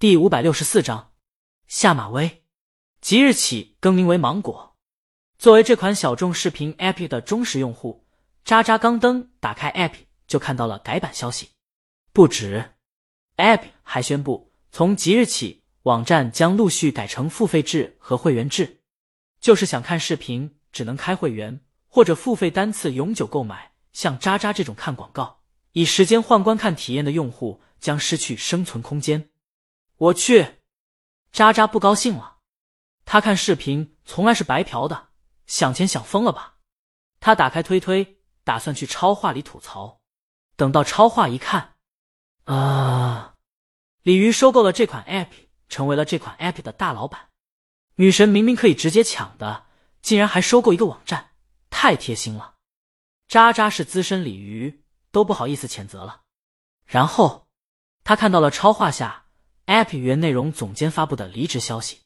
第五百六十四章下马威。即日起更名为芒果。作为这款小众视频 App 的忠实用户，渣渣刚登打开 App 就看到了改版消息。不止，App 还宣布，从即日起，网站将陆续改成付费制和会员制，就是想看视频只能开会员或者付费单次永久购买。像渣渣这种看广告以时间换观看体验的用户将失去生存空间。我去，渣渣不高兴了。他看视频从来是白嫖的，想钱想疯了吧？他打开推推，打算去超话里吐槽。等到超话一看，啊，鲤鱼收购了这款 app，成为了这款 app 的大老板。女神明明可以直接抢的，竟然还收购一个网站，太贴心了。渣渣是资深鲤鱼，都不好意思谴责了。然后他看到了超话下。App 原内容总监发布的离职消息，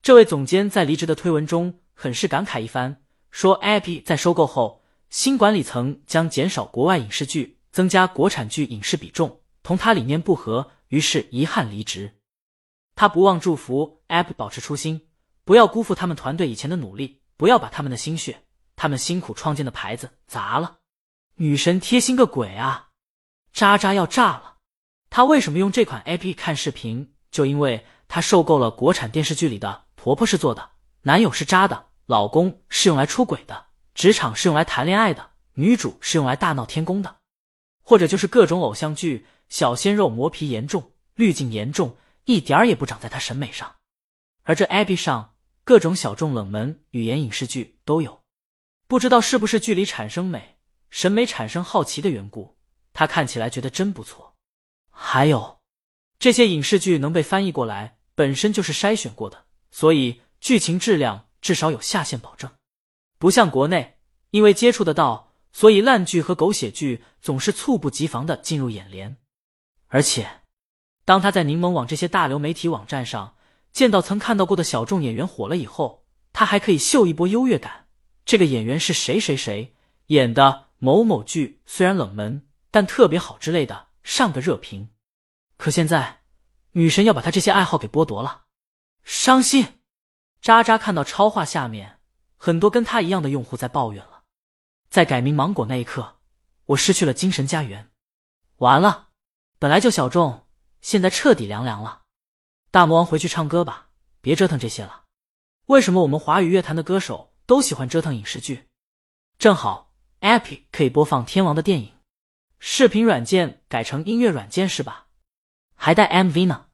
这位总监在离职的推文中很是感慨一番，说 App 在收购后，新管理层将减少国外影视剧，增加国产剧影视比重，同他理念不合，于是遗憾离职。他不忘祝福 App 保持初心，不要辜负他们团队以前的努力，不要把他们的心血，他们辛苦创建的牌子砸了。女神贴心个鬼啊！渣渣要炸了。她为什么用这款 App 看视频？就因为她受够了国产电视剧里的婆婆是做的，男友是渣的，老公是用来出轨的，职场是用来谈恋爱的，女主是用来大闹天宫的，或者就是各种偶像剧，小鲜肉磨皮严重，滤镜严重，一点儿也不长在她审美上。而这 App 上各种小众冷门语言影视剧都有，不知道是不是剧里产生美，审美产生好奇的缘故，他看起来觉得真不错。还有，这些影视剧能被翻译过来，本身就是筛选过的，所以剧情质量至少有下限保证。不像国内，因为接触得到，所以烂剧和狗血剧总是猝不及防的进入眼帘。而且，当他在柠檬网这些大流媒体网站上见到曾看到过的小众演员火了以后，他还可以秀一波优越感。这个演员是谁谁谁演的某某剧，虽然冷门，但特别好之类的。上个热评，可现在女神要把他这些爱好给剥夺了，伤心。渣渣看到超话下面很多跟他一样的用户在抱怨了，在改名芒果那一刻，我失去了精神家园，完了，本来就小众，现在彻底凉凉了。大魔王回去唱歌吧，别折腾这些了。为什么我们华语乐坛的歌手都喜欢折腾影视剧？正好，App 可以播放天王的电影。视频软件改成音乐软件是吧？还带 MV 呢。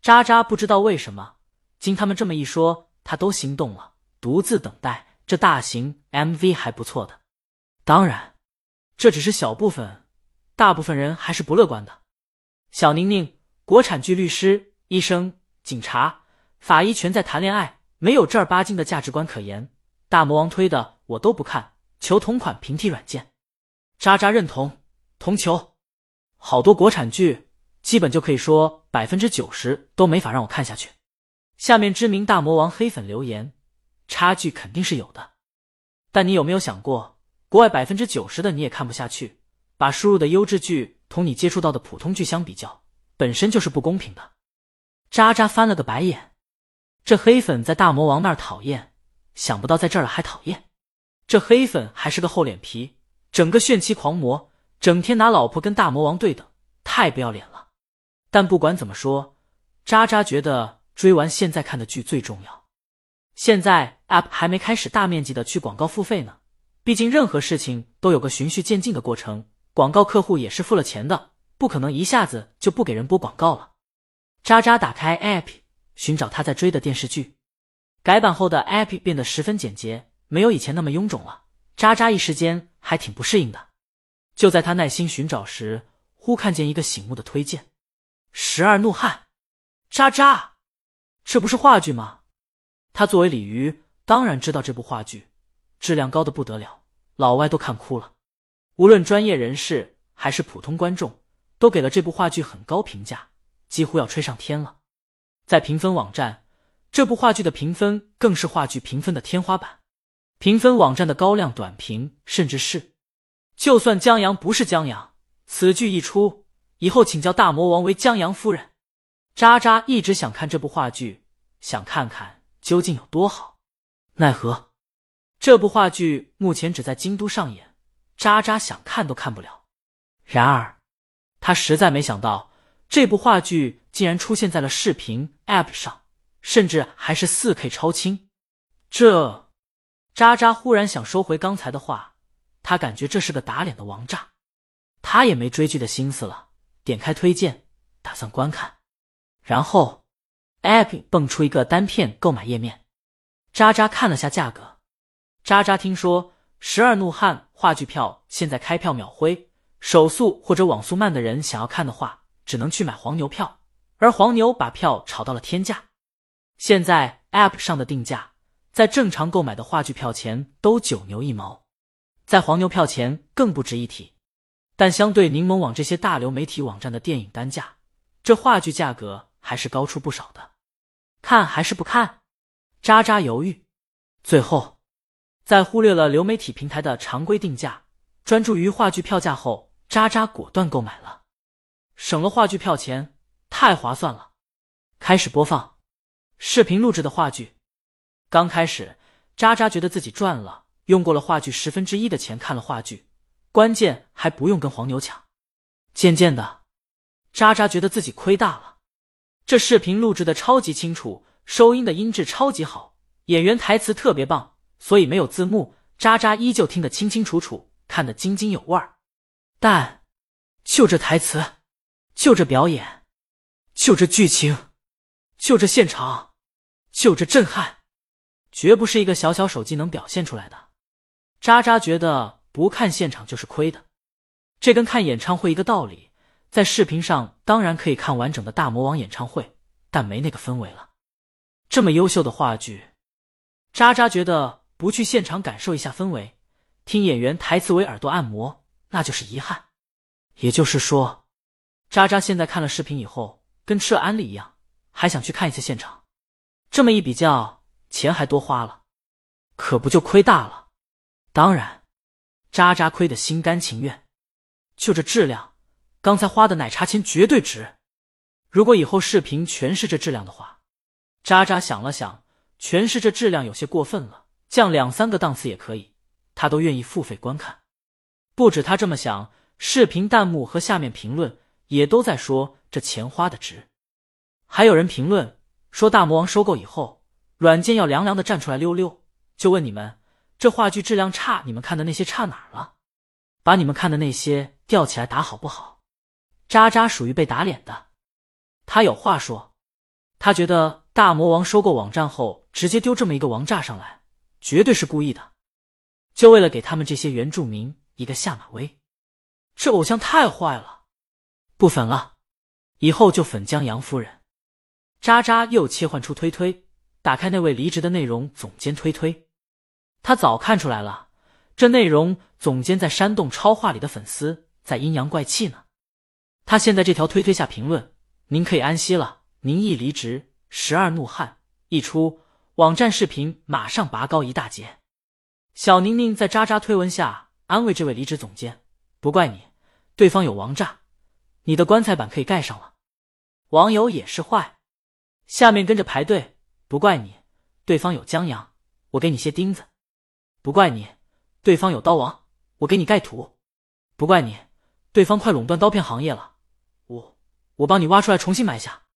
渣渣不知道为什么，经他们这么一说，他都心动了，独自等待这大型 MV 还不错的。当然，这只是小部分，大部分人还是不乐观的。小宁宁，国产剧律师、医生、警察、法医全在谈恋爱，没有正儿八经的价值观可言。大魔王推的我都不看，求同款平替软件。渣渣认同。同求，好多国产剧，基本就可以说百分之九十都没法让我看下去。下面知名大魔王黑粉留言，差距肯定是有的，但你有没有想过，国外百分之九十的你也看不下去？把输入的优质剧同你接触到的普通剧相比较，本身就是不公平的。渣渣翻了个白眼，这黑粉在大魔王那儿讨厌，想不到在这儿还讨厌。这黑粉还是个厚脸皮，整个炫妻狂魔。整天拿老婆跟大魔王对等，太不要脸了。但不管怎么说，渣渣觉得追完现在看的剧最重要。现在 App 还没开始大面积的去广告付费呢，毕竟任何事情都有个循序渐进的过程。广告客户也是付了钱的，不可能一下子就不给人播广告了。渣渣打开 App，寻找他在追的电视剧。改版后的 App 变得十分简洁，没有以前那么臃肿了。渣渣一时间还挺不适应的。就在他耐心寻找时，忽看见一个醒目的推荐，《十二怒汉》。渣渣，这不是话剧吗？他作为鲤鱼，当然知道这部话剧质量高的不得了，老外都看哭了。无论专业人士还是普通观众，都给了这部话剧很高评价，几乎要吹上天了。在评分网站，这部话剧的评分更是话剧评分的天花板。评分网站的高亮短评甚至是。就算江阳不是江阳，此剧一出以后，请叫大魔王为江阳夫人。渣渣一直想看这部话剧，想看看究竟有多好，奈何这部话剧目前只在京都上演，渣渣想看都看不了。然而，他实在没想到这部话剧竟然出现在了视频 App 上，甚至还是 4K 超清。这渣渣忽然想收回刚才的话，他感觉这是个打脸的王炸，他也没追剧的心思了，点开推荐，打算观看。然后，App 蹦出一个单片购买页面，渣渣看了下价格。渣渣听说《十二怒汉》话剧票现在开票秒灰，手速或者网速慢的人想要看的话，只能去买黄牛票，而黄牛把票炒到了天价。现在 App 上的定价，在正常购买的话剧票前都九牛一毛，在黄牛票前更不值一提。但相对柠檬网这些大流媒体网站的电影单价，这话剧价格。还是高出不少的，看还是不看？渣渣犹豫，最后在忽略了流媒体平台的常规定价，专注于话剧票价后，渣渣果断购买了，省了话剧票钱，太划算了。开始播放视频录制的话剧，刚开始渣渣觉得自己赚了，用过了话剧十分之一的钱看了话剧，关键还不用跟黄牛抢。渐渐的，渣渣觉得自己亏大了。这视频录制的超级清楚，收音的音质超级好，演员台词特别棒，所以没有字幕，渣渣依旧听得清清楚楚，看得津津有味儿。但就这台词，就这表演，就这剧情，就这现场，就这震撼，绝不是一个小小手机能表现出来的。渣渣觉得不看现场就是亏的，这跟看演唱会一个道理。在视频上当然可以看完整的大魔王演唱会，但没那个氛围了。这么优秀的话剧，渣渣觉得不去现场感受一下氛围，听演员台词为耳朵按摩，那就是遗憾。也就是说，渣渣现在看了视频以后，跟吃了安利一样，还想去看一次现场。这么一比较，钱还多花了，可不就亏大了？当然，渣渣亏得心甘情愿。就这质量。刚才花的奶茶钱绝对值。如果以后视频全是这质量的话，渣渣想了想，全是这质量有些过分了，降两三个档次也可以，他都愿意付费观看。不止他这么想，视频弹幕和下面评论也都在说这钱花的值。还有人评论说大魔王收购以后，软件要凉凉的站出来溜溜，就问你们这话剧质量差，你们看的那些差哪儿了？把你们看的那些吊起来打好不好？渣渣属于被打脸的，他有话说，他觉得大魔王收购网站后直接丢这么一个王炸上来，绝对是故意的，就为了给他们这些原住民一个下马威。这偶像太坏了，不粉了，以后就粉江阳夫人。渣渣又切换出推推，打开那位离职的内容总监推推，他早看出来了，这内容总监在煽动超话里的粉丝在阴阳怪气呢。他现在这条推推下评论，您可以安息了。您一离职，十二怒汉一出，网站视频马上拔高一大截。小宁宁在渣渣推文下安慰这位离职总监：“不怪你，对方有王炸，你的棺材板可以盖上了。”网友也是坏，下面跟着排队：“不怪你，对方有江阳，我给你些钉子。”不怪你，对方有刀王，我给你盖土。不怪你，对方快垄断刀片行业了。我我帮你挖出来重新埋下。